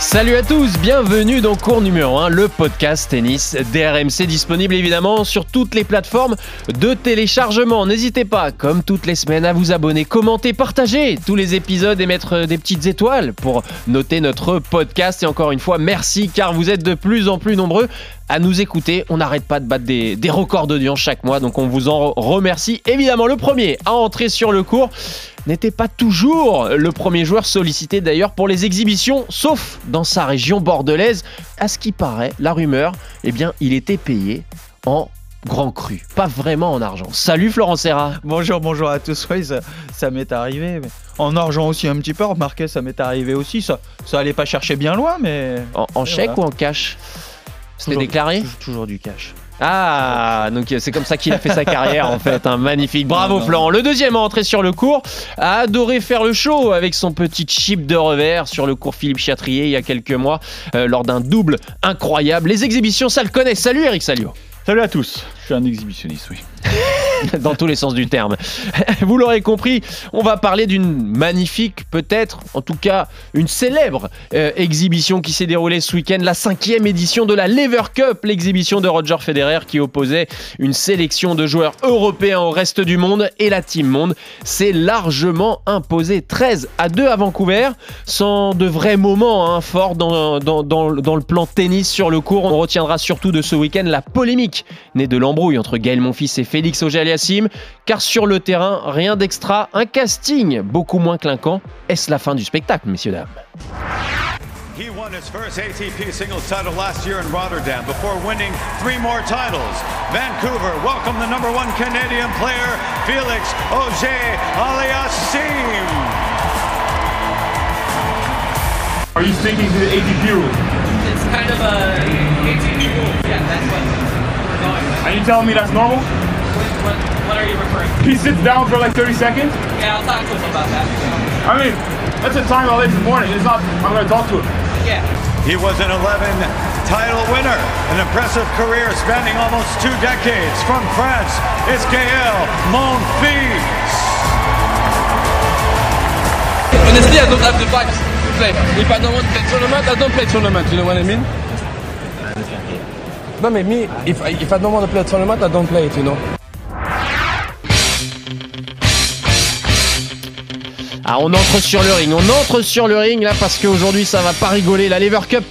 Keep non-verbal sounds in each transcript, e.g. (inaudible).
Salut à tous, bienvenue dans cours numéro 1, le podcast tennis DRMC disponible évidemment sur toutes les plateformes de téléchargement. N'hésitez pas, comme toutes les semaines, à vous abonner, commenter, partager tous les épisodes et mettre des petites étoiles pour noter notre podcast. Et encore une fois, merci car vous êtes de plus en plus nombreux à nous écouter. On n'arrête pas de battre des, des records d'audience chaque mois, donc on vous en remercie. Évidemment, le premier à entrer sur le cours n'était pas toujours le premier joueur sollicité d'ailleurs pour les exhibitions, sauf dans sa région bordelaise. À ce qui paraît, la rumeur, eh bien, il était payé en grand cru, pas vraiment en argent. Salut Florent Serra. Bonjour, bonjour à tous. Oui, ça, ça m'est arrivé. mais En argent aussi un petit peu, remarquez, ça m'est arrivé aussi. Ça, ça allait pas chercher bien loin, mais. En, chèque voilà. ou en cash? C'était déclaré toujours- du cash. Ah, donc c'est comme ça qu'il a fait sa carrière en fait, un magnifique. Bravo Non, non. Florent. Le deuxième à entrer sur le cours a adoré faire le show avec son petit chip de revers sur le cours Philippe Chatrier il y a quelques mois euh, lors d'un double incroyable. Les exhibitions, ça le connaît. Salut Eric Salio. Salut à tous, je suis un exhibitionniste, oui. (laughs) (laughs) dans tous les sens du terme. (laughs) Vous l'aurez compris, on va parler d'une magnifique, peut-être, en tout cas, une célèbre euh, exhibition qui s'est déroulée ce week-end, la cinquième édition de la Lever Cup, l'exhibition de Roger Federer qui opposait une sélection de joueurs européens au reste du monde et la Team Monde s'est largement imposée 13 à 2 à Vancouver, sans de vrais moments hein, forts dans, le plan tennis sur le court. On retiendra surtout de ce week-end la polémique née de l'embrouille entre Gaël Monfils et Félix Car sur le terrain, rien d'extra, un casting beaucoup moins clinquant. Est-ce la fin du spectacle, messieurs, dames? He won his first ATP singles title last year in Rotterdam before winning three more titles. Vancouver welcome the number one Canadian player, Felix Auger Aliassime. Are you sticking to the ATP rules? It's kind of a ATP rule. Yeah, that's what we're going with. Are you telling me that's normal? What, what, what are you referring to? He sits down for like 30 seconds? Yeah, I'll talk to him about that. I mean, that's a time out late in the morning. It's not, I'm gonna talk to him. Yeah. He was an 11 title winner, an impressive career spanning almost two decades. From France, it's Gaël Monfils. Honestly, I don't have the vibes to play. If I don't want to play tournament, I don't play tournament. You know what I mean? No, but me, if I, if I don't want to play a tournament, I don't play it. You know. Ah, on entre sur le ring, on entre sur le ring là parce qu'aujourd'hui ça va pas rigoler. La Lever Cup,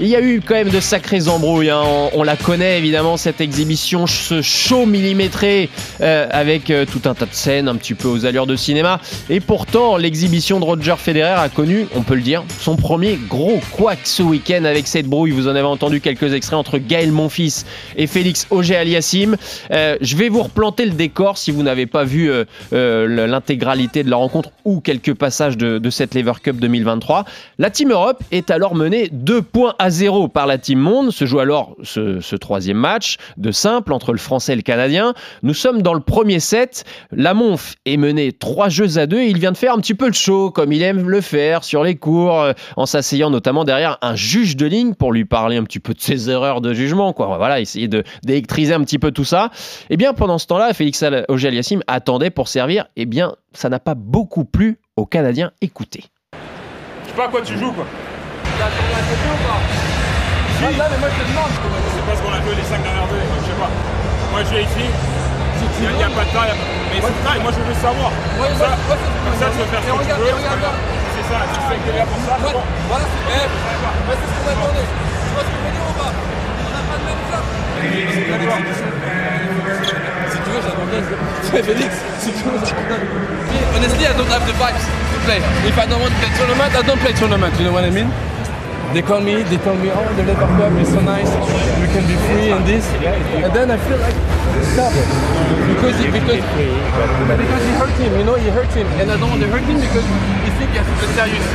il y a eu quand même de sacrées embrouilles. hein. On, la connaît évidemment cette exhibition, ce show millimétré euh, avec euh, tout un tas de scènes un petit peu aux allures de cinéma. Et pourtant, l'exhibition de Roger Federer a connu, on peut le dire, son premier gros couac ce week-end avec cette brouille. Vous en avez entendu quelques extraits entre Gaël Monfils et Félix Auger-Aliassime. Euh, je vais vous replanter le décor si vous n'avez pas vu euh, l'intégralité de la rencontre ou quelques passages de, de cette Lever Cup 2023. La Team Europe est alors menée 2 points à 0 par la Team Monde. Se joue alors ce, troisième match de simple entre le Français et le Canadien. Nous sommes dans le premier set. La Monf est menée 3 jeux à 2 et il vient de faire un petit peu le show comme il aime le faire sur les cours euh, en s'asseyant notamment derrière un juge de ligne pour lui parler un petit peu de ses erreurs de jugement. Quoi. Voilà, essayer d'électriser un petit peu tout ça. Et bien pendant ce temps-là, Félix Auger-Aliassime attendait pour servir. Et bien ça n'a pas beaucoup plu aux Canadiens. Écoutez. Je sais pas à quoi tu joues, quoi. Non, non, mais moi je te demande. C'est pas ce qu'on a joué les 5 dernières années, je sais pas. Moi, je viens ici, il n'y a, pas de a- mais c'est ça, moi, je veux savoir. Ouais, ça, ouais, c'est- comme ça, tu veux faire ce Et que tu regarde, veux. c'est ça, tu sais que t'es là pour ça. Voilà, c'est eh, ouais, c'est ce qu'on attendait. Tu vois ce que je veux dire ou pas? On n'a pas de même ça. Si tu veux, j'attends bien. Félix, si tu veux, j'attends bien. Honestly, I don't have the vibes to play. If I don't want to play tournament, I don't play tournament. You know what I mean? They call me, they tell me, oh, the Lever Cup is so nice, we can be free and this. And then I feel like, stop. Because he, because, because he hurt him, you know, he hurt him. And I don't want to hurt him because he think it's serious.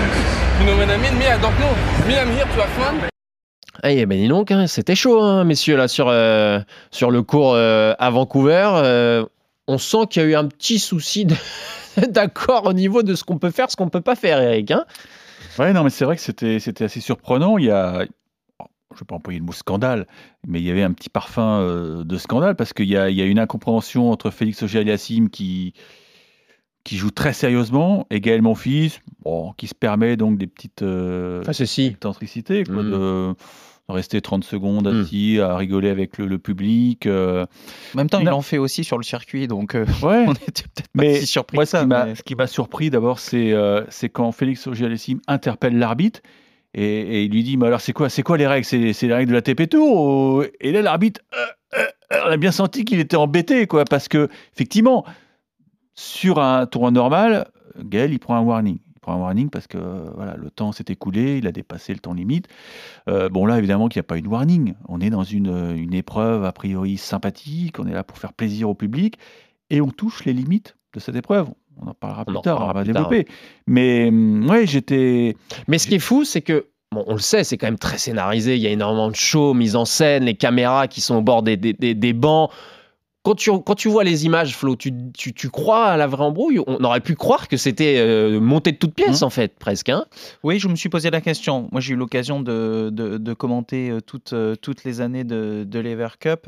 You know what I mean? Me, I don't know. Me, I'm here to have fun. Eh ben dis donc, hein, c'était chaud, hein, messieurs, là, sur, euh, sur le cours euh, à Vancouver. Euh, on sent qu'il y a eu un petit souci (laughs) d'accord au niveau de ce qu'on peut faire, ce qu'on peut pas faire, Eric. hein. Ouais, non, mais c'est vrai que c'était c'était assez surprenant. Il y a, je ne vais pas employer le mot scandale, mais il y avait un petit parfum euh, de scandale parce qu'il y y a une incompréhension entre Félix Auger-Aliassime qui qui joue très sérieusement et Gaël Monfils, bon, qui se permet donc des petites euh, Ah, ceci. excentricités, quoi, de, de rester 30 secondes Mm. assis à rigoler avec le, le public. euh. En même temps, il en fait aussi sur le circuit, donc euh, (laughs) Ouais. on était peut-être pas Mais si surpris ce ça. qui m'a- mais- ce qui m'a surpris d'abord, c'est euh, c'est quand Félix Auger-Aliassime interpelle l'arbitre et, et il lui dit Mais alors, c'est quoi, c'est quoi les règles? C'est c'est les règles de la TP Tour ou- Et là, l'arbitre, euh, euh, on a bien senti qu'il était embêté, quoi, parce que, effectivement, sur un tournoi normal, Gaël, il prend un warning. Un warning parce que voilà, le temps s'est écoulé, il a dépassé le temps limite. Euh, bon, là, évidemment, qu'il n'y a pas eu de warning. On est dans une, euh, une épreuve a priori sympathique, on est là pour faire plaisir au public et on touche les limites de cette épreuve. On en parlera plus tard, on va tard, développer. Mais hum, ouais, j'étais. Mais ce qui est fou, c'est que, bon, on le sait, c'est quand même très scénarisé. Il y a énormément de shows, mise en scène, les caméras qui sont au bord des, des, des- des bancs. Quand tu, quand tu vois les images, Flo, tu, tu, tu crois à la vraie embrouille? On aurait pu croire que c'était euh, monté de toutes pièces, en fait, presque. Hein Oui, je me suis posé la question. Moi, j'ai eu l'occasion de, de- de commenter euh, toutes, euh, toutes les années de, de l'Ever Cup.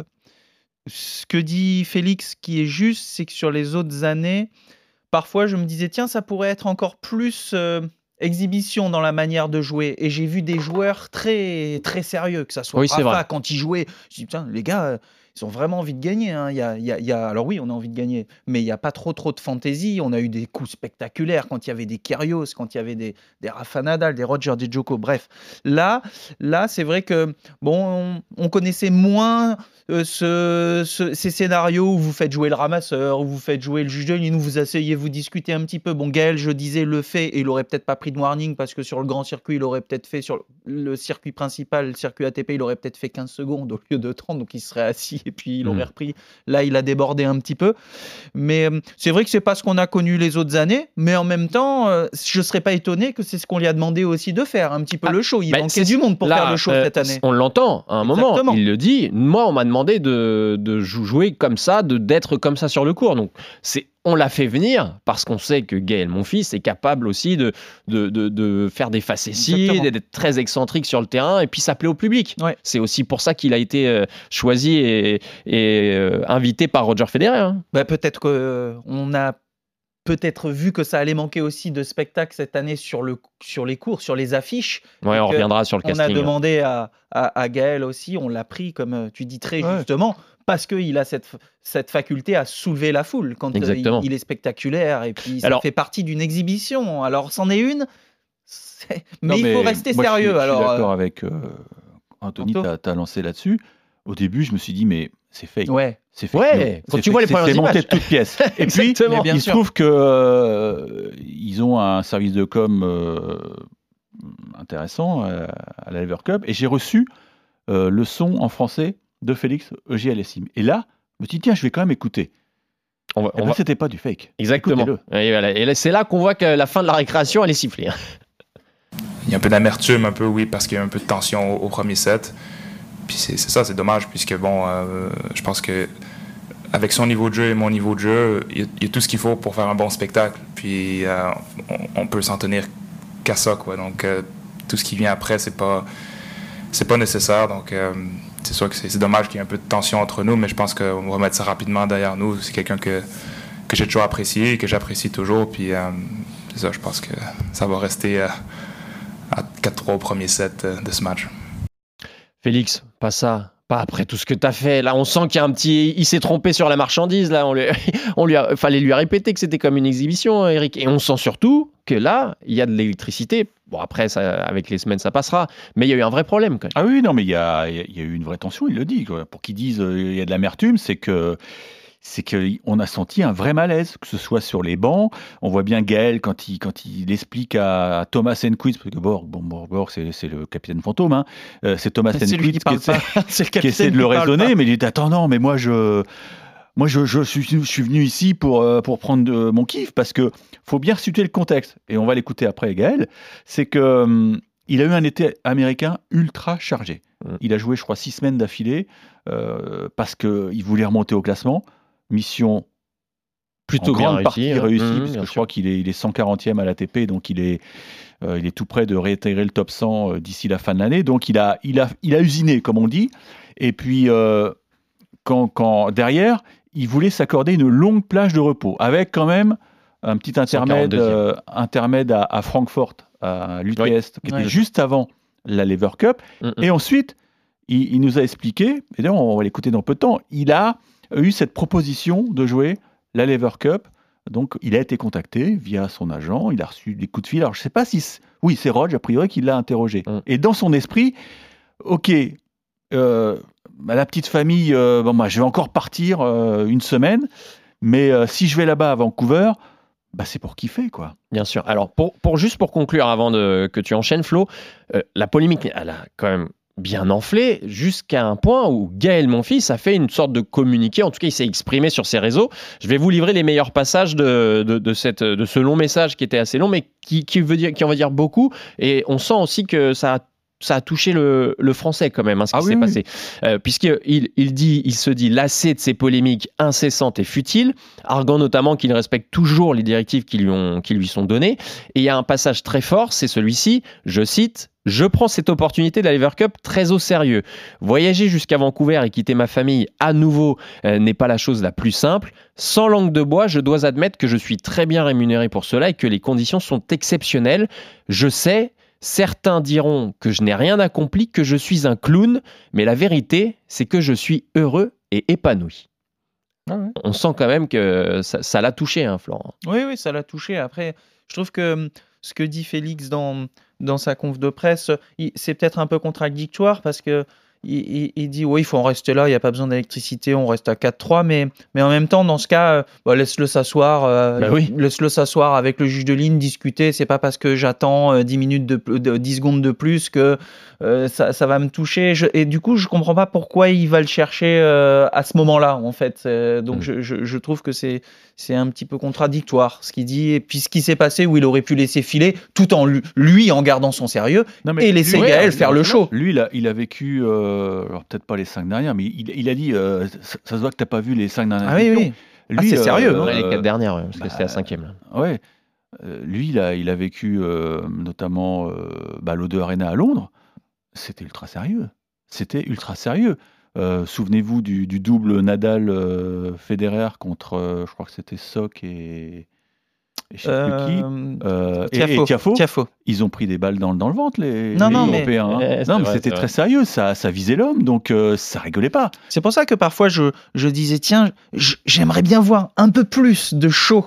Ce que dit Félix, qui est juste, c'est que sur les autres années, parfois, je me disais, tiens, ça pourrait être encore plus euh, exhibition dans la manière de jouer. Et j'ai vu des joueurs très, très sérieux, que ça soit Oui, Rafa quand ils jouaient. Je dis, putain, les gars, ils ont vraiment envie de gagner. hein. Y a, Alors oui, on a envie de gagner, mais il n'y a pas trop trop de fantaisie. On a eu des coups spectaculaires quand il y avait des Kyrgios, quand il y avait des, Rafa Nadal, des Roger, des Djoko. Bref, là, là, c'est vrai que bon, on, on connaissait moins euh, ce- ces scénarios où vous faites jouer le ramasseur, où vous faites jouer le juge de ligne, où vous asseyez, vous discutez un petit peu. Bon, Gaël, je disais, le fait, et il aurait peut-être pas pris de warning parce que sur le grand circuit, il aurait peut-être fait sur le circuit principal, le circuit ATP, il aurait peut-être fait 15 secondes au lieu de 30, donc il serait assis et puis il aurait Mm. repris. Là, il a débordé un petit peu. Mais euh, c'est vrai que c'est pas ce qu'on a connu les autres années, mais en même temps, euh, je serais pas étonné que c'est ce qu'on lui a demandé aussi de faire, un petit peu Ah, le show. Il bah, manquait du monde pour Là, faire le show euh, cette année. On l'entend à un moment, Exactement. il le dit. Moi, on m'a demandé de, de jou- jouer comme ça, de d'être comme ça sur le court. Donc, c'est on l'a fait venir parce qu'on sait que Gaël, mon fils, est capable aussi de, de, de, de faire des facéties, d'être très excentrique sur le terrain et puis ça plaît au public. Ouais. C'est aussi pour ça qu'il a été euh, choisi et, et, euh, invité par Roger Federer. hein. Bah, peut-être qu'on a peut-être vu que ça allait manquer aussi de spectacles cette année sur, le, sur les cours, sur les affiches. Ouais, on reviendra sur le On a casting. demandé à, à, à Gaël aussi, on l'a pris, comme euh, tu dis très Ouais. justement, parce qu'il a cette, cette faculté à soulever la foule quand euh, il, il est spectaculaire et puis ça Alors- fait partie d'une exhibition. Alors c'en est une, mais Non, il faut rester moi, je suis- sérieux. Je suis, alors, d'accord euh, avec euh, Anthony, tu as, lancé là-dessus. Au début, je me suis dit, mais c'est fake. ouais. C'est fake Ouais, quand tu vois les premières C'est monté images. de toutes pièces. (laughs) Et puis, bien il se trouve que euh, ils ont un service de com euh, intéressant euh, à la Lever Cup et j'ai reçu euh, le son en français de Félix Auger. Et là, je me suis dit tiens, je vais quand même écouter. On va- Et on ben, va- c'était pas du fake. Exactement. Écoutez-le. Et, voilà. Et c'est là qu'on voit que la fin de la récréation, elle est sifflée. hein. Il y a un peu d'amertume, un peu, oui, parce qu'il y a un peu de tension au, au premier set. Puis c'est ça, c'est dommage, puisque, bon, euh, je pense que avec son niveau de jeu et mon niveau de jeu, il y a, il y a tout ce qu'il faut pour faire un bon spectacle. Puis euh, on, on peut s'en tenir qu'à ça, quoi. Donc, euh, tout ce qui vient après, c'est pas, c'est pas nécessaire. Donc, euh, c'est sûr que c'est dommage qu'il y ait un peu de tension entre nous, mais je pense qu'on va remettre ça rapidement derrière nous. C'est quelqu'un que, que j'ai toujours apprécié, que j'apprécie toujours. Puis, euh, c'est ça, je pense que ça va rester. euh, à 4-3 au premier set de ce match. Félix, pas ça. Après tout ce que t'as fait. Là, on sent qu'il y a un petit. Il s'est trompé sur la marchandise. Là, on lui, (laughs) on lui a... fallait lui répéter que c'était comme une exhibition, Eric. Et on sent surtout que là, il y a de l'électricité. Bon, après, avec les semaines, ça passera. Mais il y a eu un vrai problème quand même. Ah oui, non, mais il y a, eu une vraie tension, il le dit. Pour qu'ils disent euh, il y a de l'amertume, c'est que c'est qu'on a senti un vrai malaise, que ce soit sur les bancs. On voit bien Gaël quand il, quand il explique à Thomas Enquist, parce que Borg, bon, Borg, c'est le capitaine fantôme, hein. Euh, c'est Thomas qui Enquist (laughs) le qui essaie de le qui raisonner, mais il dit Attends, non, mais moi, je. Moi, je, je suis, je suis venu ici pour, euh, pour prendre euh, mon kiff parce que faut bien situer le contexte. Et on va l'écouter après, Gaël. C'est que hum, il a eu un été américain ultra chargé. Il a joué, je crois, six semaines d'affilée euh, parce qu'il voulait remonter au classement. Mission Plutôt en bien grande réussi, partie hein. réussi, Mhm, puisque bien je crois qu'il est, il est 140e à l'ATP, donc il est, euh, il est tout près de réintégrer le top 100 euh, d'ici la fin de l'année. Donc il a, il, a, il a usiné, comme on dit. Et puis, euh, quand, quand derrière, il voulait s'accorder une longue plage de repos, avec quand même un petit intermède, 142e. intermède à, à Francfort, à l'UTS, Oui. qui était juste avant la Lever Cup. Mhm. Et ensuite, il, il nous a expliqué, et d'ailleurs on va l'écouter dans peu de temps, il a eu cette proposition de jouer la Lever Cup. Donc il a été contacté via son agent, il a reçu des coups de fil. Alors je ne sais pas si... Oui, c'est Roger, a priori, qui l'a interrogé. Mm. Et dans son esprit, ok, euh, bah, la petite famille, euh, bon, bah, je vais encore partir euh, une semaine, mais euh, si je vais là-bas à Vancouver, bah, c'est pour kiffer, quoi. Bien sûr. Alors, pour, pour juste pour conclure, avant de, que tu enchaînes, Flo, la polémique, elle a quand même bien enflé jusqu'à un point où Gaël, mon fils, a fait une sorte de communiqué. En tout cas, il s'est exprimé sur ses réseaux. Je vais vous livrer les meilleurs passages de, de, de cette, de ce long message qui était assez long, mais qui, qui, veut dire, qui en veut dire beaucoup. Et on sent aussi que ça a ça a touché le, le français quand même, hein, ce qui Ah oui, s'est oui. passé. Euh, Puisqu'il il dit, il se dit lassé de ces polémiques incessantes et futiles, arguant notamment qu'il respecte toujours les directives qui lui, ont, qui lui sont données. Et il y a un passage très fort, c'est celui-ci, je cite, je prends cette opportunité de la Lever Cup très au sérieux. Voyager jusqu'à Vancouver et quitter ma famille à nouveau euh, n'est pas la chose la plus simple. Sans langue de bois, je dois admettre que je suis très bien rémunéré pour cela et que les conditions sont exceptionnelles. Je sais, certains diront que je n'ai rien accompli, que je suis un clown, mais la vérité, c'est que je suis heureux et épanoui. On sent quand même que ça l'a touché, hein, Florent. Oui, oui, ça l'a touché. Après, je trouve que hum, ce que dit Félix dans, dans sa conf de presse, c'est peut-être un peu contradictoire parce que il, dit oui, il faut en rester là, il n'y a pas besoin d'électricité, on reste à 4-3, mais, mais en même temps, dans ce cas, euh, bah, laisse-le s'asseoir, euh, Bah oui. laisse-le s'asseoir avec le juge de ligne, discuter. C'est pas parce que j'attends euh, 10 minutes de, de 10 secondes de plus que euh, ça, ça va me toucher. Je- et du coup, je comprends pas pourquoi il va le chercher à ce moment-là, en fait. Donc, Mm. je, je- je trouve que c'est un petit peu contradictoire ce qu'il dit. Et puis, ce qui s'est passé où il aurait pu laisser filer, tout en lui, lui en gardant son sérieux, Non, mais et laisser lui, Gaël ouais, faire le show. Lui, a, il a vécu, euh, alors peut-être pas les cinq dernières, mais il, il a dit, euh, ça, ça se voit que t'as pas vu les cinq dernières Ah oui, oui. Ah, c'est sérieux. Ouais, les euh, quatre dernières, parce que bah, c'était la cinquième. là. Ouais. Euh, lui, il a, il a vécu euh, notamment euh, bah, l'O2 Arena à Londres. C'était ultra sérieux. C'était ultra sérieux. Euh, Souvenez-vous du, du double Nadal-Federer contre, euh, je crois que c'était Sock et, et je sais plus qui. Euh, Euh, et- Tiafo. et Tiafo. Tiafo. Ils ont pris des balles dans, dans le ventre, les, Non, les non, mais- Européens. hein. Non, mais vrai, c'était très sérieux. Ça, ça visait l'homme, donc euh, ça rigolait pas. C'est pour ça que parfois je, je disais tiens, j'aimerais bien voir un peu plus de show.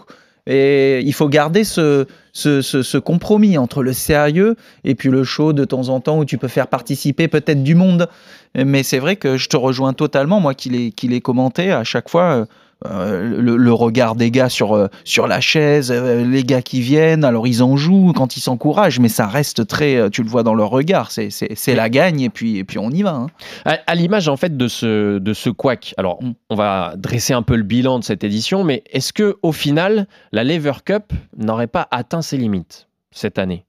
Et il faut garder ce, ce, ce- ce compromis entre le sérieux et puis le show de temps en temps où tu peux faire participer peut-être du monde. Mais c'est vrai que je te rejoins totalement, moi qui l'ai qui l'ai commenté à chaque fois. Euh, le, le regard des gars sur, euh, sur la chaise, euh, les gars qui viennent, alors ils en jouent quand ils s'encouragent, mais ça reste très, tu le vois dans leur regard, c'est c'est- c'est la gagne et puis, et puis on y va. hein. À, à l'image en fait de ce de ce couac. Alors, Mm. on va dresser un peu le bilan de cette édition, mais est-ce que au final, la Lever Cup n'aurait pas atteint ses limites cette année?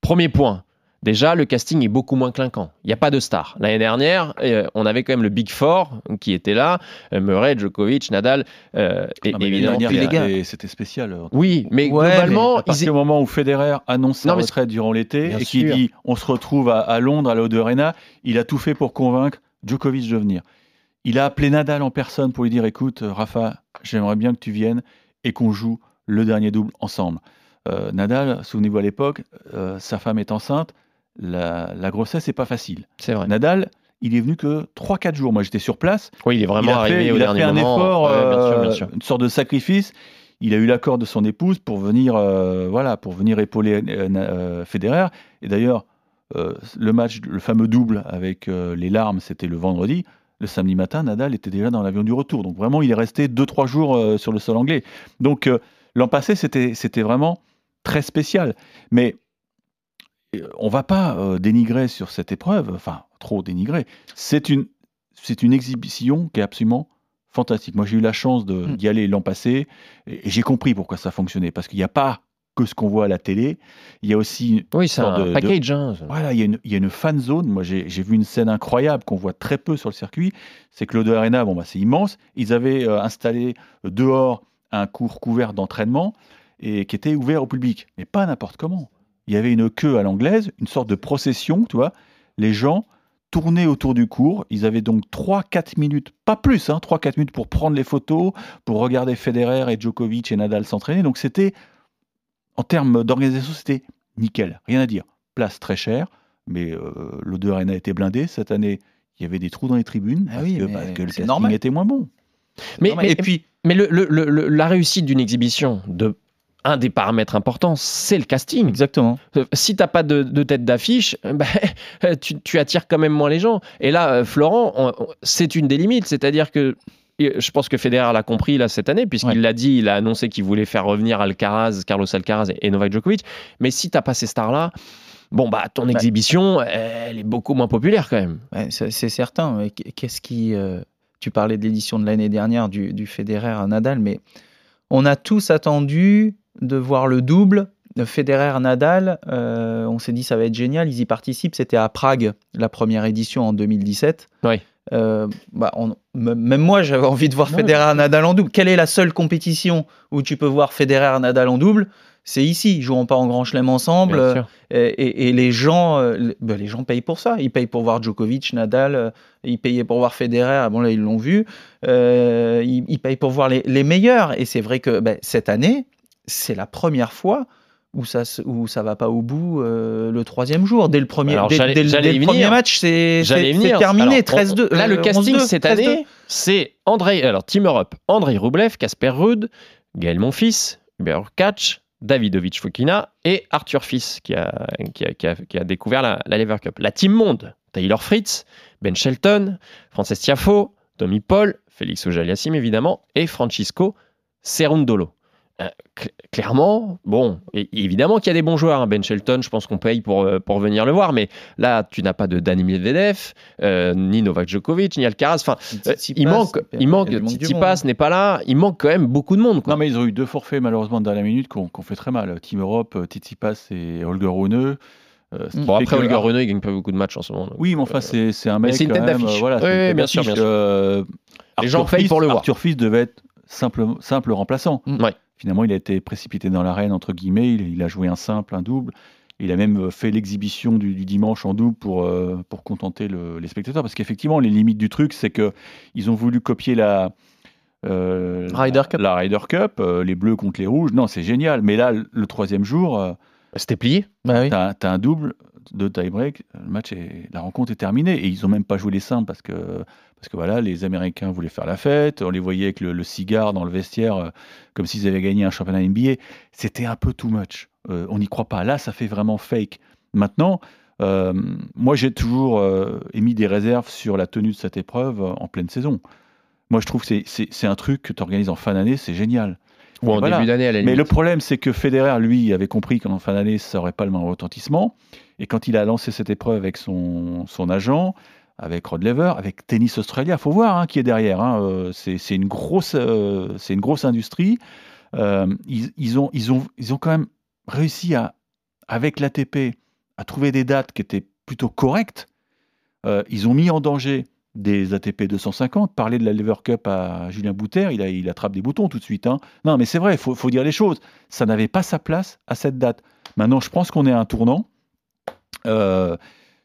Premier point. Déjà, le casting est beaucoup moins clinquant. Il n'y a pas de star. L'année dernière, euh, on avait quand même le Big Four qui était là euh, Murray, Djokovic, Nadal, euh, et Ah, mais évidemment. les dernière, gars. c'était- C'était spécial. Oui, mais Ouais, globalement, À partir ils- du moment où Federer annonce sa mais retraite durant l'été et qu'il sûr. dit on se retrouve à, à Londres à l'O2 Arena, il a tout fait pour convaincre Djokovic de venir. Il a appelé Nadal en personne pour lui dire écoute, euh, Rafa, j'aimerais bien que tu viennes et qu'on joue le dernier double ensemble. Euh, Nadal, souvenez-vous à l'époque, euh, sa femme est enceinte, la, la grossesse n'est pas facile. c'est vrai. Nadal, il est venu que 3-4 jours. Moi, j'étais sur place. Oui, il est vraiment il a arrivé fait, au il a fait un moment. effort, Ouais, bien sûr, euh, bien sûr. une sorte de sacrifice. Il a eu l'accord de son épouse pour venir, euh, voilà, pour venir épauler euh, euh, Federer. Et d'ailleurs, le match, le fameux double avec les larmes, c'était le vendredi. Le samedi matin, Nadal était déjà dans l'avion du retour. Donc vraiment, il est resté 2-3 jours sur le sol anglais. Donc l'an passé, c'était vraiment très spécial. Mais on va pas euh, dénigrer sur cette épreuve, enfin trop dénigrer. C'est une, c'est une exhibition qui est absolument fantastique. Moi, j'ai eu la chance de- Mm. d'y aller l'an passé et, et j'ai compris pourquoi ça fonctionnait. Parce qu'il n'y a pas que ce qu'on voit à la télé, il y a aussi Oui, c'est un de- de- package. hein. voilà, il y, a une, il y a une fan zone. Moi, j'ai j'ai vu une scène incroyable qu'on voit très peu sur le circuit. C'est que l'O2 Arena, bon, bah, c'est immense. Ils avaient euh, installé euh, dehors un cours couvert d'entraînement et qui était ouvert au public, mais pas n'importe comment. Il y avait une queue à l'anglaise, une sorte de procession, tu vois. Les gens tournaient autour du cours. Ils avaient donc 3-4 minutes, pas plus, hein, 3-4 minutes pour prendre les photos, pour regarder Federer et Djokovic et Nadal s'entraîner. Donc c'était, en termes d'organisation, c'était nickel, rien à dire. Place très chère, mais euh, l'O2 Arena était blindé. Cette année, il y avait des trous dans les tribunes Ah parce, oui, que, parce que le casting normal. était moins bon. Mais, et puis, mais le- le- le- le- la réussite d'une exhibition, de, un des paramètres importants, c'est le casting. exactement. Euh, Si t'as pas de, de tête d'affiche, euh, (laughs) bah, tu, tu attires quand même moins les gens. Et là, euh, Florent, c'est une des limites. C'est-à-dire que et je pense que Federer l'a compris là cette année, puisqu'il Ouais. l'a dit, il a annoncé qu'il voulait faire revenir Alcaraz, Carlos Alcaraz et, et Novak Djokovic. Mais si t'as pas ces stars-là, bon bah ton exhibition, elle est beaucoup moins populaire quand même. Ouais, c'est certain. Qu'est-ce qui. euh, tu parlais de l'édition de l'année dernière du, du Federer à Nadal, mais on a tous attendu de voir le double. Federer-Nadal, euh, on s'est dit ça va être génial, ils y participent. C'était à Prague, la première édition en 2017. Ouais. Euh, bah, on- même moi, j'avais envie de voir Ouais. Federer-Nadal en double. Quelle est la seule compétition où tu peux voir Federer-Nadal en double? C'est ici. Ils joueront pas en grand chelem ensemble. Euh, et, les gens, euh, les, ben, les gens payent pour ça. Ils payent pour voir Djokovic, Nadal. ils payaient pour voir Federer. Ah Bon là, ils l'ont vu. Ils, ils payent pour voir les, les meilleurs. Et c'est vrai que ben, cette année, c'est la première fois où ça où ça va pas au bout euh, le troisième jour. Dès le premier, Alors, dès, le- dès premier match, c'est terminé. Alors, 13-2. on- Là, le euh, casting 11-2, cette 13-2. année, c'est André, alors Team Europe, Andrei Rublev, Casper Ruud, Gaël Monfils, Hubert Katch, Davidovic Fokina et Arthur Fils qui a, qui a, qui a- qui a découvert la, la Lever Cup. La Team Monde, Taylor Fritz, Ben Shelton, Frances Tiafo, Tommy Paul, Félix Auger-Aliassime évidemment et Francisco Cerundolo. Euh, cl- clairement, bon, et- évidemment qu'il y a des bons joueurs. hein. Ben Shelton, je pense qu'on paye pour, euh, pour venir le voir, mais là, tu n'as pas de Dani Medvedev, euh, ni Novak Djokovic, ni Alcaraz. Enfin, il manque, il manque, Tsitsipas n'est pas là, il manque quand même beaucoup de monde. quoi. Non, mais ils ont eu deux forfaits malheureusement de dernière minute qu'on qu'on fait très mal. Team Europe, Tsitsipas et Holger Rune. Euh, Bon, après, Holger Rune, il gagne pas beaucoup de matchs en ce moment. donc. Oui, mais enfin, c'est c'est un mec. c'est une tête d'affiche. euh, Voilà, Oui, bien sûr, bien sûr. Les gens payent pour le voir. Arthur Fils devait être simple, simple remplaçant. Ouais. Finalement, il a été précipité dans l'arène, entre guillemets. Il, il a joué un simple, un double. Il a même fait l'exhibition du, du dimanche en double pour, euh, pour contenter le- les spectateurs. Parce qu'effectivement, les limites du truc, c'est que ils ont voulu copier la. euh, Cup. la Ryder Cup, euh, les bleus contre les rouges. Non, c'est génial. Mais là, le troisième jour, euh, C'était plié. Bah oui. T'as as un double de tie-break, le match est, la rencontre est terminée et ils ont même pas joué les simples parce que parce que voilà, les Américains voulaient faire la fête, on les voyait avec le, cigare dans le vestiaire euh, comme s'ils avaient gagné un championnat NBA. C'était un peu too much. Euh, on n'y croit pas. Là, ça fait vraiment fake. Maintenant, euh, moi j'ai toujours émis des réserves sur la tenue de cette épreuve en pleine saison. Moi, je trouve que c'est un truc que tu organises en fin d'année, c'est génial. Ou en Et voilà. début d'année, à la Mais le problème, c'est que Federer, lui, avait compris qu'en fin d'année, ça n'aurait pas le même retentissement. Et quand il a lancé cette épreuve avec son, son agent, avec Rod Laver, avec Tennis Australia, faut voir hein, qui est derrière. hein. Euh, c'est une grosse, euh, une grosse industrie. Euh, ils, ils ont, ils ont, ils ont quand même réussi à, avec l'ATP, à trouver des dates qui étaient plutôt correctes. Euh, ils ont mis en danger des ATP 250. Parler de la Lever Cup à Julien Bouter, il, a, attrape des boutons tout de suite. hein. Non, mais c'est vrai, il faut, dire les choses. Ça n'avait pas sa place à cette date. Maintenant, je pense qu'on est à un tournant. Euh,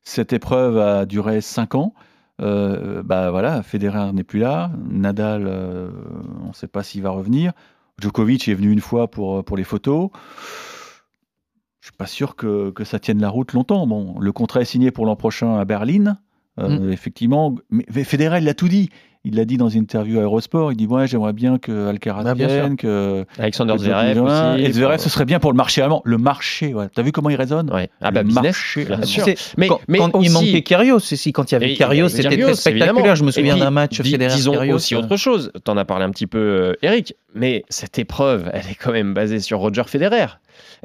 cette épreuve a duré 5 ans. Euh, bah voilà, Federer n'est plus là. Nadal, euh, on ne sait pas s'il va revenir. Djokovic est venu une fois pour, pour les photos. Je suis pas sûr que, que ça tienne la route longtemps. Bon, le contrat est signé pour l'an prochain à Berlin. Euh, Effectivement, mais Federer, il l'a tout dit. Il l'a dit dans une interview à Eurosport. Il dit ouais, j'aimerais bien que Alcaraz Bah, bien vienne, que Alexander que Zverev aussi. Et Zverev, ce serait bien pour le marché allemand. Le marché, ouais. T'as vu comment il résonne Ouais. Ah bah Le business, marché bien sûr. Mais, quand, mais quand aussi, il manquait Kyrgios, si quand il y avait Kyrgios, c'était très spectaculaire. évidemment. Je me souviens d'un match dis- Federer Disons Kyrgios. aussi autre chose. T'en as parlé un petit peu, euh, Eric, mais cette épreuve, elle est quand même basée sur Roger Federer.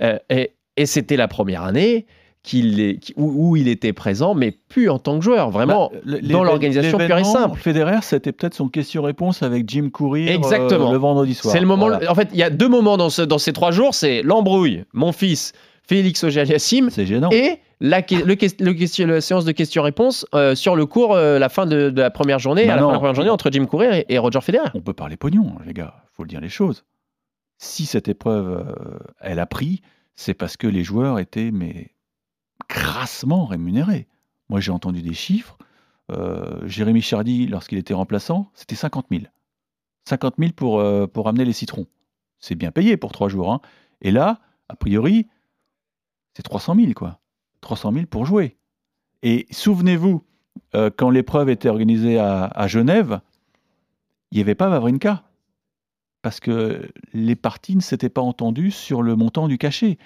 Euh, et et c'était la première année qu'il est, où, où il était présent, mais plus en tant que joueur, vraiment Bah, le- dans l'organisation pure et simple. Federer, c'était peut-être son question-réponse avec Jim Courier euh, Exactement. le vendredi soir. C'est le moment. Voilà. En fait, il y a deux moments dans, ce- dans ces trois jours. C'est l'embrouille, mon fils, Félix Auger-Aliassime, C'est gênant. et la, le, le séance de questions-réponses euh, sur le cours, euh, la fin de, de la première journée, à la fin de la première journée entre Jim Courier et, et Roger Federer. On peut parler pognon, les gars. faut le dire les choses. si cette épreuve, elle a pris, c'est parce que les joueurs étaient mais grassement rémunérés. Moi, j'ai entendu des chiffres. Euh, Jérémy Chardy, lorsqu'il était remplaçant, c'était 50 000. 50 000 pour, euh, pour amener les citrons. C'est bien payé pour trois jours. hein. Et là, a priori, c'est 300 000, quoi. 300 000 pour jouer. Et souvenez-vous, euh, quand l'épreuve était organisée à, à Genève, il n'y avait pas Vavrinka. Parce que les parties ne s'étaient pas entendues sur le montant du cachet.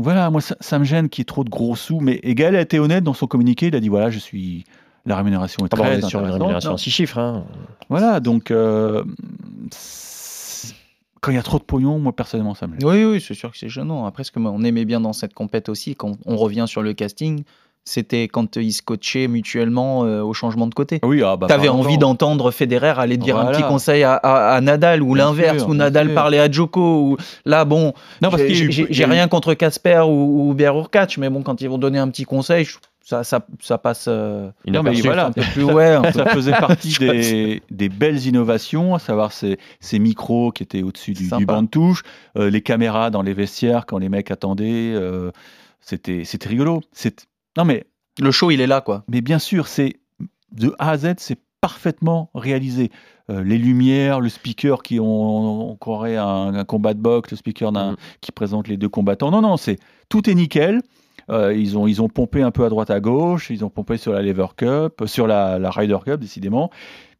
Donc voilà, moi, ça, ça me gêne qu'il y ait trop de gros sous. Mais et Gaël a été honnête dans son communiqué. Il a dit voilà, je suis. La rémunération est Ah on très est sur une rémunération en six chiffres. hein. Voilà, donc. euh, quand il y a trop de pognon, moi, personnellement, ça me gêne. Oui, oui, c'est sûr que c'est gênant. Après, ce qu'on aimait bien dans cette compète aussi, quand on revient sur le casting, c'était quand ils se coachaient mutuellement euh, au changement de côté. Oui, ah bah, T'avais envie d'entendre Federer aller dire un petit conseil à, à- à Nadal ou l'inverse, ou Nadal sûr. parlait à Djoko. Ou... Là, bon, Non, parce j'ai- rien contre Casper ou, ou Berurkach, mais bon, quand ils vont donner un petit conseil, je- ça, ça, ça passe. euh, Non, mais voilà, un peu plus, ouais, un (laughs) peu- ça faisait partie (laughs) des, des belles innovations, à savoir ces, ces micros qui étaient au-dessus du, du banc de touche, euh, les caméras dans les vestiaires quand les mecs attendaient. euh, c'était, c'était rigolo. Non, mais, Le show, il est là, quoi. mais bien sûr, c'est de A à Z, c'est parfaitement réalisé. Euh, les lumières, le speaker qui on, on croirait un, un combat de boxe, le speaker Mhm. qui présente les deux combattants. Non, non, c'est tout est nickel. Euh, ils, ont, ils ont pompé un peu à droite à gauche, ils ont pompé sur la Lever Cup, euh, sur la, la Ryder Cup, décidément.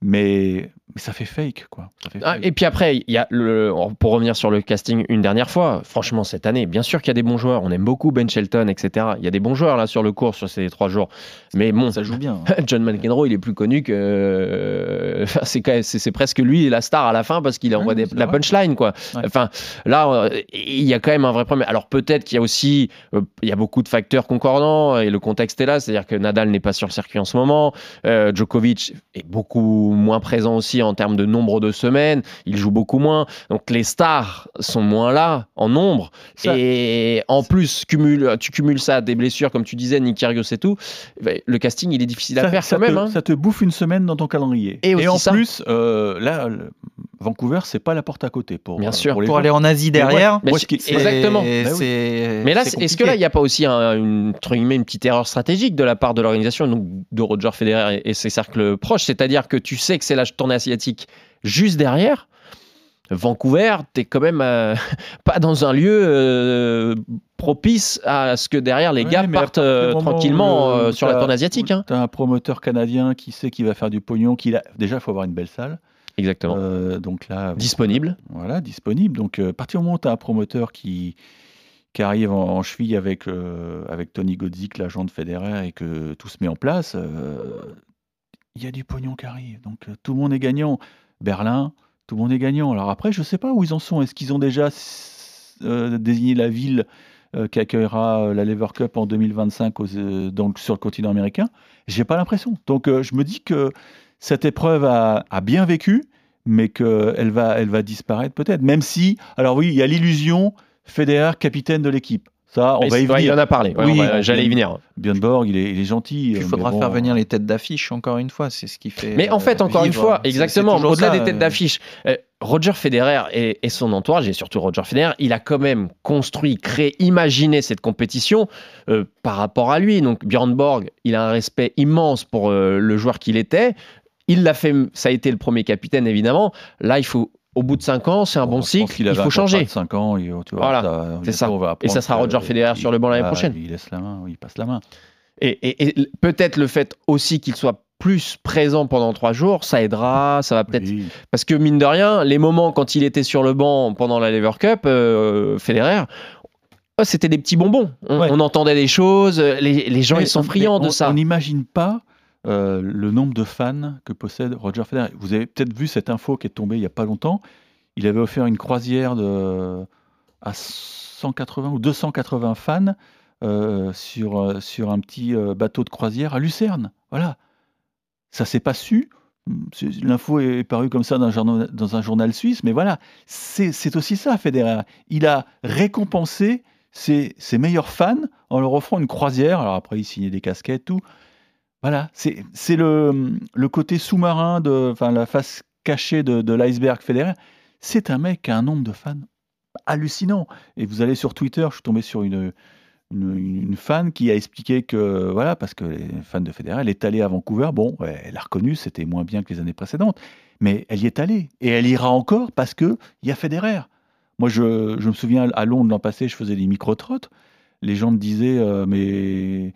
Mais, mais ça fait fake, quoi. Ça fait Ah, et puis après, il y a le, pour revenir sur le casting une dernière fois, franchement, cette année, bien sûr qu'il y a des bons joueurs. On aime beaucoup Ben Shelton, etc. Il y a des bons joueurs là sur le cours sur ces trois jours. Mais bon, Ça joue bien. (laughs) John McEnroe, il est plus connu que. euh, (laughs) enfin, c'est, presque lui la star à la fin parce qu'il envoie Ouais, des, c'est la punchline, quoi. Ouais. Enfin, là, euh, il y a quand même un vrai problème. Alors peut-être qu'il y a aussi. euh, il y a beaucoup de facteurs concordants et le contexte est là. C'est-à-dire que Nadal n'est pas sur le circuit en ce moment. euh, Djokovic est beaucoup moins présent aussi en termes de nombre de semaines. Il joue beaucoup moins. Donc les stars sont moins là en nombre. Ça- et en plus, cumule, tu cumules ça à des blessures, comme tu disais, Nick Kyrgios et tout. ben, Le casting, il est difficile à ça, faire ça quand même. te, hein. ça te bouffe une semaine dans ton calendrier. Et en ça. plus, euh, là, Vancouver, c'est pas la porte à côté pour, Bien euh, sûr. Pour aller en Asie derrière. Mais exactement. Bah oui. Mais là, est-ce que là, il n'y a pas aussi un- une, une petite erreur stratégique de la part de l'organisation, donc de Roger Federer et, et ses cercles proches? C'est-à-dire que tu sais que c'est la tournée asiatique juste derrière. Vancouver, t'es quand même euh, (laughs) pas dans un lieu euh, propice à ce que derrière les Ouais, gars partent euh, tranquillement le- euh, sur la t'as- tournée asiatique. hein. Tu as un promoteur canadien qui sait qu'il va faire du pognon. Qu'il a... Déjà, il faut avoir une belle salle. Exactement. Euh, donc là, Disponible. Voilà, disponible. Donc, euh, à partir du moment où tu as un promoteur qui, qui arrive en, en cheville avec, euh, avec Tony Godzik, l'agent de Federer, et que tout se met en place, il y a du pognon qui arrive. Donc, tout le monde est gagnant. Berlin, tout le monde est gagnant. Alors après, je ne sais pas où ils en sont. Est-ce qu'ils ont déjà désigné la ville qui accueillera la Lever Cup en 2025 aux, euh, donc, sur le continent américain? J'ai pas l'impression. Donc, je me dis que cette épreuve a, a bien vécu, mais qu'elle va, elle va disparaître peut-être. Même si, alors oui, il y a l'illusion Federer, capitaine de l'équipe. Ça, on va y venir. il en a parlé. Ouais, Oui, J'allais y venir. Björn Borg, il est, il est gentil. Puis euh, il faudra bon, faire venir les têtes d'affiche, encore une fois. C'est ce qui fait. Mais en fait, euh, encore une fois, exactement, au-delà des têtes euh, d'affiche, euh, Roger Federer et, et son entourage, et surtout Roger Federer, il a quand même construit, créé, imaginé cette compétition euh, par rapport à lui. Donc Björn Borg, il a un respect immense pour euh, le joueur qu'il était. Il l'a fait, ça a été le premier capitaine évidemment. Là, il faut, au bout de 5 ans, c'est un bon, cycle, il faut changer. de 5 ans. et, tu vois, Voilà, c'est ça. on va Et ça sera Roger Federer sur le banc l'année Ah, prochaine. Il laisse la main, il passe la main. Et, et- et peut-être le fait aussi qu'il soit plus présent pendant trois jours, ça aidera, ça va peut-être Oui. Parce que mine de rien, les moments quand il était sur le banc pendant la Lever Cup, euh, Federer, oh, c'était des petits bonbons. On, Ouais. on entendait des choses, les, les gens Mais ils sont on- friands de on- ça. On n'imagine pas euh, le nombre de fans que possède Roger Federer. Vous avez peut-être vu cette info qui est tombée il n'y a pas longtemps. Il avait offert une croisière de, à 180 ou 280 fans euh, sur, euh, sur un petit bateau de croisière à Lucerne. Voilà. Ça s'est pas su. L'info est parue comme ça dans un journal, dans un journal suisse, mais voilà, c'est aussi ça, Federer. Il a récompensé ses, ses meilleurs fans en leur offrant une croisière. Alors après, il signait des casquettes, tout. Voilà, c'est le, côté sous-marin, enfin la face cachée de, l'iceberg Federer. C'est un mec qui a un nombre de fans hallucinant. Et vous allez sur Twitter, je suis tombé sur une, fan qui a expliqué que, voilà, parce que les fans de Federer, elle est allée à Vancouver. Bon, elle a reconnu, c'était moins bien que les années précédentes, mais elle y est allée. Et elle ira encore parce qu'il y a Federer. Moi, je, je me souviens à Londres l'an passé, je faisais des micro-trottes. Les gens me disaient, euh, mais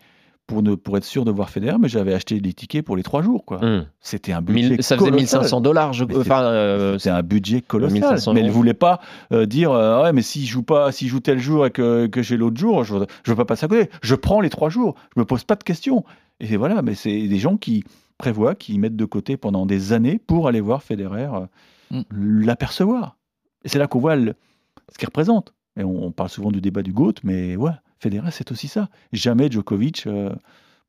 pour, ne, pour être sûr de voir Federer, mais j'avais acheté des tickets pour les trois jours. quoi. Hmm. C'était un budget Mille- ça faisait colossal. 1500 dollars. Je... Mais c'est- Enfin, euh, C'est un budget colossal. 1500 Mais elle ne voulait pas euh, dire euh, ouais, mais s'il joue pas, s'il joue tel jour et que, que j'ai l'autre jour, je ne veux pas passer à côté. Je prends les trois jours. Je me pose pas de questions. Et voilà, mais c'est des gens qui prévoient, qui mettent de côté pendant des années pour aller voir Federer euh, Mm. l'apercevoir. Et c'est là qu'on voit le- ce qu'il représente. Et on, on parle souvent du débat du GOAT, mais ouais, Federer, c'est aussi ça. Jamais Djokovic euh,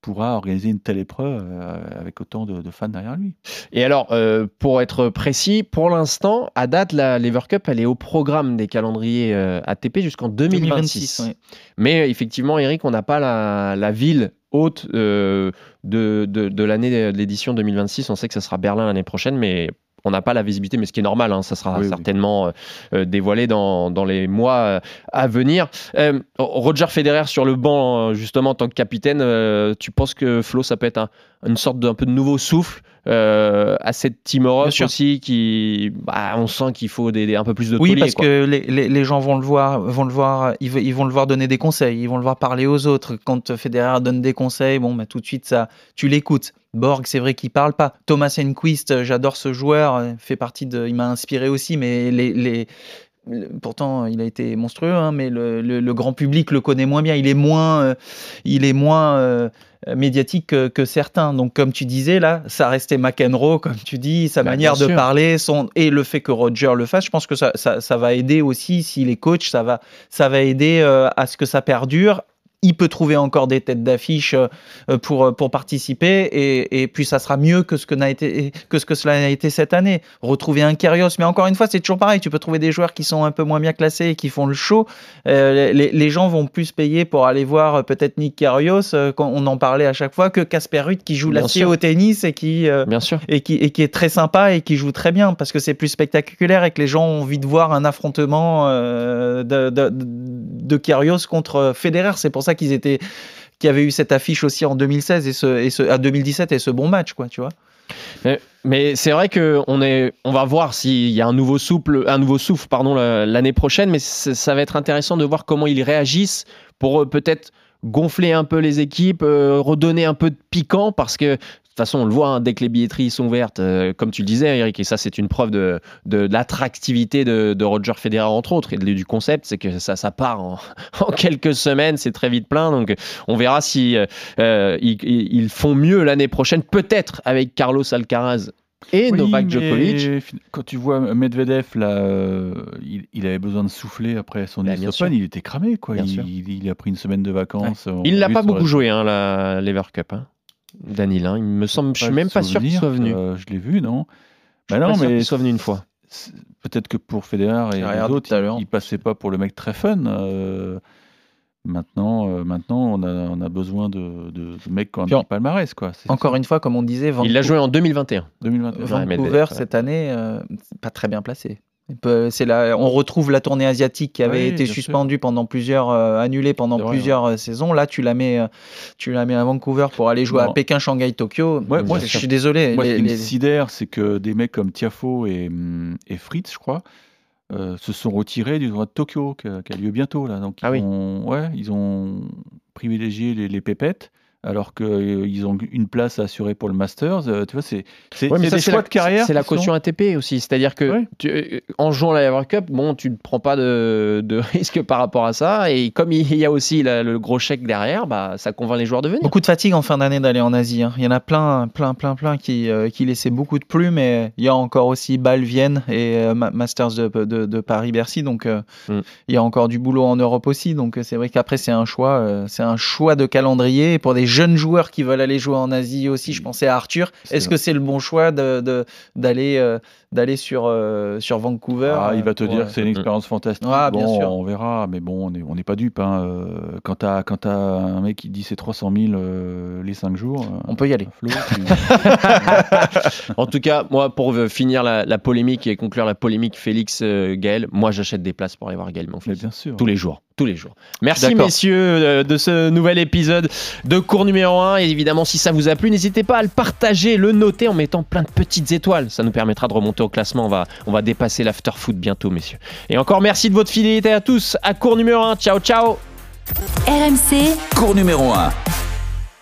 pourra organiser une telle épreuve euh, avec autant de, de fans derrière lui. Et alors, euh, pour être précis, pour l'instant, à date, la Lever Cup, elle est au programme des calendriers euh, ATP jusqu'en 2026. 2026, ouais. Mais effectivement, Eric, on n'a pas la, la ville haute euh, de, de, de l'année de l'édition 2026. On sait que ça sera Berlin l'année prochaine, mais on n'a pas la visibilité, mais ce qui est normal, hein, ça sera Oui, certainement euh, euh, dévoilé dans, dans les mois euh, à venir. Roger Federer sur le banc, euh, justement, en tant que capitaine, tu penses que Flo, ça peut être un- une sorte d'un peu de nouveau souffle euh, à cette sûr. aussi, qui, bah, on sent qu'il faut des, des- un peu plus de Oui, taulier, parce quoi. que les, les- les gens vont le voir, vont le voir, ils, vont le voir donner des conseils, ils vont le voir parler aux autres. Quand Federer donne des conseils, bon, bah, tout de suite, ça, tu l'écoutes. Borg, c'est vrai qu'il parle pas. Thomas Enquist, j'adore ce joueur, euh, fait partie de, il m'a inspiré aussi, mais les, les- le- pourtant, il a été monstrueux, hein, mais le, le- le grand public le connaît moins bien. Il est moins, euh, il est moins euh, médiatique que, que certains. Donc, comme tu disais là, ça restait McEnroe, comme tu dis, sa Bah, manière de parler, son et le fait que Roger le fasse, je pense que ça, ça, ça va aider aussi. S'il est coach, ça va, ça va aider euh, à ce que ça perdure. Il peut trouver encore des têtes d'affiche euh, euh, pour, euh, pour participer et, et puis ça sera mieux que ce que, n'a été, que ce que cela a été cette année. Retrouver un Kyrgios, mais encore une fois, c'est toujours pareil. Tu peux trouver des joueurs qui sont un peu moins bien classés et qui font le show. Euh, les, les gens vont plus payer pour aller voir peut-être Nick Kyrgios, quand on en parlait à chaque fois, que Casper Ruud qui joue l'acier au tennis et qui, euh, Bien sûr. et qui, et qui est très sympa et qui joue très bien parce que c'est plus spectaculaire et que les gens ont envie de voir un affrontement euh, de, de, de Kyrgios contre Federer. C'est pour ça qu'ils avait eu cette affiche aussi en 2016 et à 2017 et ce bon match, quoi, tu vois. Mais, c'est vrai que on va voir s'il y a un nouveau souffle, un nouveau souffle, l'année prochaine. Mais ça va être intéressant de voir comment ils réagissent pour euh, peut-être gonfler un peu les équipes, euh, redonner un peu de piquant, parce que de toute façon, on le voit, hein, dès que les billetteries sont ouvertes, euh, comme tu le disais, Eric, et ça, c'est une preuve de, de, de l'attractivité de, de Roger Federer, entre autres, et du concept, c'est que ça, ça part en, (laughs) en quelques semaines, c'est très vite plein. Donc, on verra si euh, euh, ils, font mieux l'année prochaine, peut-être avec Carlos Alcaraz et Oui, Novak Djokovic. Quand tu vois Medvedev, là, euh, il, il avait besoin de souffler après son Bah, Open, il était cramé, quoi. Il, a pris une semaine de vacances. on Il vu pas beaucoup joué, hein, la Lever Cup. Hein. Danil, hein. il me semble, je suis même pas sûr qu'il soit venu. euh, je l'ai vu, non Je Bah suis non, pas sûr mais qu'il soit venu une fois. Peut-être que pour Federer et les autres, il, il passait pas pour le mec très fun. euh, maintenant, euh, maintenant, on a, on a besoin de, de, de mecs qui ont un Puis en- petit palmarès, quoi. C'est Encore ça. une fois, comme on disait, Il l'a joué en 2021. 2021. Ouais, Vancouver ouais. cette année, euh, pas très bien placé. C'est là, on retrouve la tournée asiatique qui avait Oui, été sûr. suspendue pendant plusieurs, euh, annulée pendant vrai, plusieurs euh, saisons. Là, tu la mets, euh, tu la mets à Vancouver pour aller jouer Non. à Pékin, Shanghai, Tokyo. Ouais, moi, je suis désolé. Moi, les- ce qui me les- sidère, c'est que des mecs comme Tiafo et, hum, et Fritz, je crois, euh, se sont retirés du tournoi de Tokyo, qui a, a lieu bientôt. Là. Donc, ils, Ah oui. ont, ouais, ils ont privilégié les, les pépettes, alors qu'ils ont une place à assurer pour le Masters. Euh, tu vois, c'est c'est- Ouais, mais c'est ça, des c'est choix la, de carrière. c'est la sont- caution ATP aussi. C'est-à-dire que Ouais. tu- euh, en jouant la Lever Cup, bon, tu ne prends pas de, de (laughs) risque par rapport à ça. Et comme il y a aussi la- le gros chèque derrière, bah, ça convainc les joueurs de venir. Beaucoup de fatigue en fin d'année d'aller en Asie. hein. Il y en a plein, plein, plein, plein qui, euh, qui laissaient beaucoup de plumes. Mais il y a encore aussi Bâle, Vienne et euh, Ma- Masters de, de- de Paris-Bercy. Donc euh, Mm. il y a encore du boulot en Europe aussi. Donc euh, c'est vrai qu'après c'est un choix, euh, c'est un choix de calendrier. Et pour des jeunes joueurs qui veulent aller jouer en Asie aussi, je pensais à Arthur. Est-ce que c'est le bon choix de- de- d'aller euh, sur, euh, sur Vancouver. Ah, il va te pour, dire euh, que c'est une expérience fantastique. Ah, bien bon, sûr. on verra, mais bon, on n'est on n'est pas dupe. Hein. euh, Quand t'as quand t'as un mec qui dit c'est 300 000 euh, les 5 jours, euh, On peut y aller. Flo, tu- (laughs) En tout cas, moi, pour euh, finir la, la polémique et conclure la polémique Félix euh, Gaël, moi j'achète des places pour aller voir Gaël mais Monfils. bien sûr. Tous les jours, tous les jours. Merci messieurs euh, de ce nouvel épisode de cours numéro 1. Et évidemment, si ça vous a plu, n'hésitez pas à le partager, le noter en mettant plein de petites étoiles. Ça nous permettra de remonter au classement. On va, on va dépasser l'after foot bientôt, messieurs. Et encore merci de votre fidélité à tous. À cours numéro 1. Ciao, ciao RMC, Cours numéro 1.